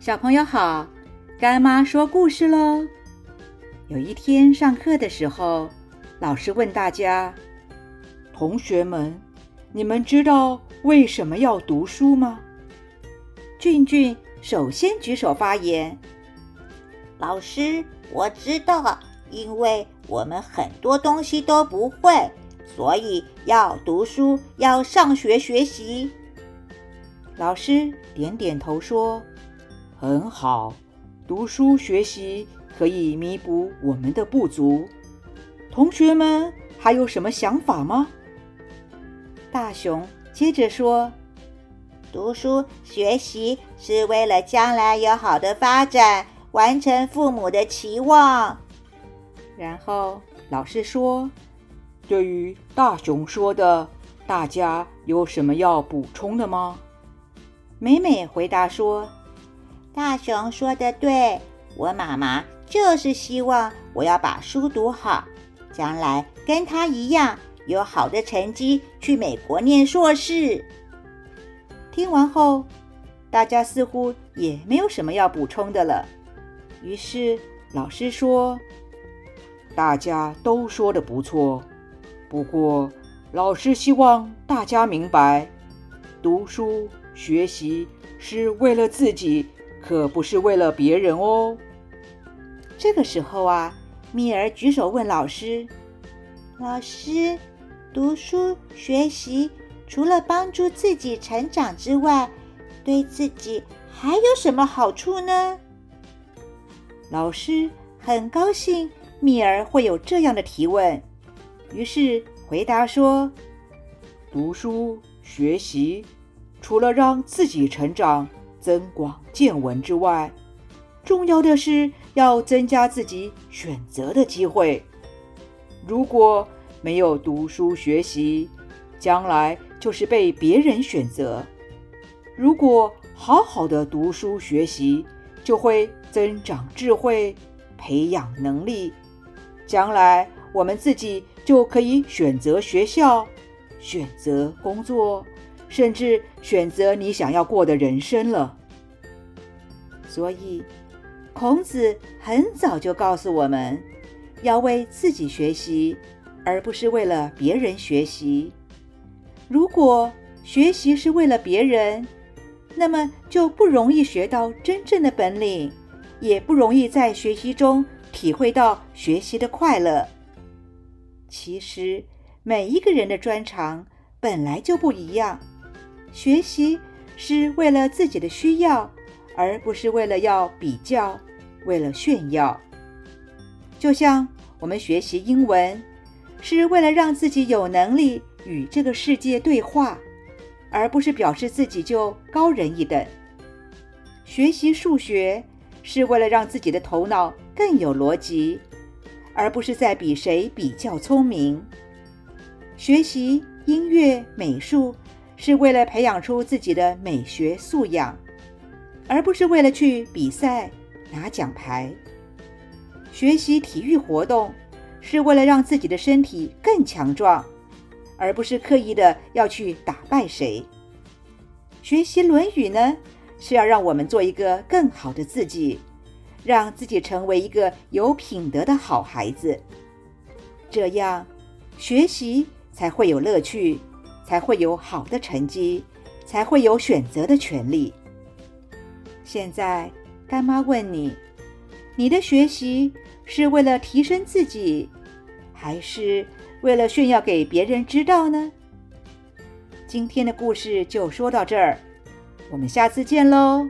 小朋友好，干妈说故事喽。有一天上课的时候，老师问大家：“同学们，你们知道为什么要读书吗？”俊俊首先举手发言：“老师，我知道，因为我们很多东西都不会，所以要读书，要上学学习。”老师点点头说。很好，读书学习可以弥补我们的不足。同学们还有什么想法吗？大熊接着说：“读书学习是为了将来有好的发展，完成父母的期望。”然后老师说：“对于大熊说的，大家有什么要补充的吗？”美美回答说。大熊说的对，我妈妈就是希望我要把书读好，将来跟她一样有好的成绩，去美国念硕士。听完后，大家似乎也没有什么要补充的了。于是老师说：“大家都说的不错，不过老师希望大家明白，读书学习是为了自己。”可不是为了别人哦。这个时候啊，蜜儿举手问老师：“老师，读书学习除了帮助自己成长之外，对自己还有什么好处呢？”老师很高兴蜜儿会有这样的提问，于是回答说：“读书学习除了让自己成长。”增广见闻之外，重要的是要增加自己选择的机会。如果没有读书学习，将来就是被别人选择；如果好好的读书学习，就会增长智慧，培养能力。将来我们自己就可以选择学校，选择工作。甚至选择你想要过的人生了。所以，孔子很早就告诉我们，要为自己学习，而不是为了别人学习。如果学习是为了别人，那么就不容易学到真正的本领，也不容易在学习中体会到学习的快乐。其实，每一个人的专长本来就不一样。学习是为了自己的需要，而不是为了要比较、为了炫耀。就像我们学习英文，是为了让自己有能力与这个世界对话，而不是表示自己就高人一等。学习数学是为了让自己的头脑更有逻辑，而不是在比谁比较聪明。学习音乐、美术。是为了培养出自己的美学素养，而不是为了去比赛拿奖牌。学习体育活动是为了让自己的身体更强壮，而不是刻意的要去打败谁。学习《论语》呢，是要让我们做一个更好的自己，让自己成为一个有品德的好孩子，这样学习才会有乐趣。才会有好的成绩，才会有选择的权利。现在，干妈问你：你的学习是为了提升自己，还是为了炫耀给别人知道呢？今天的故事就说到这儿，我们下次见喽。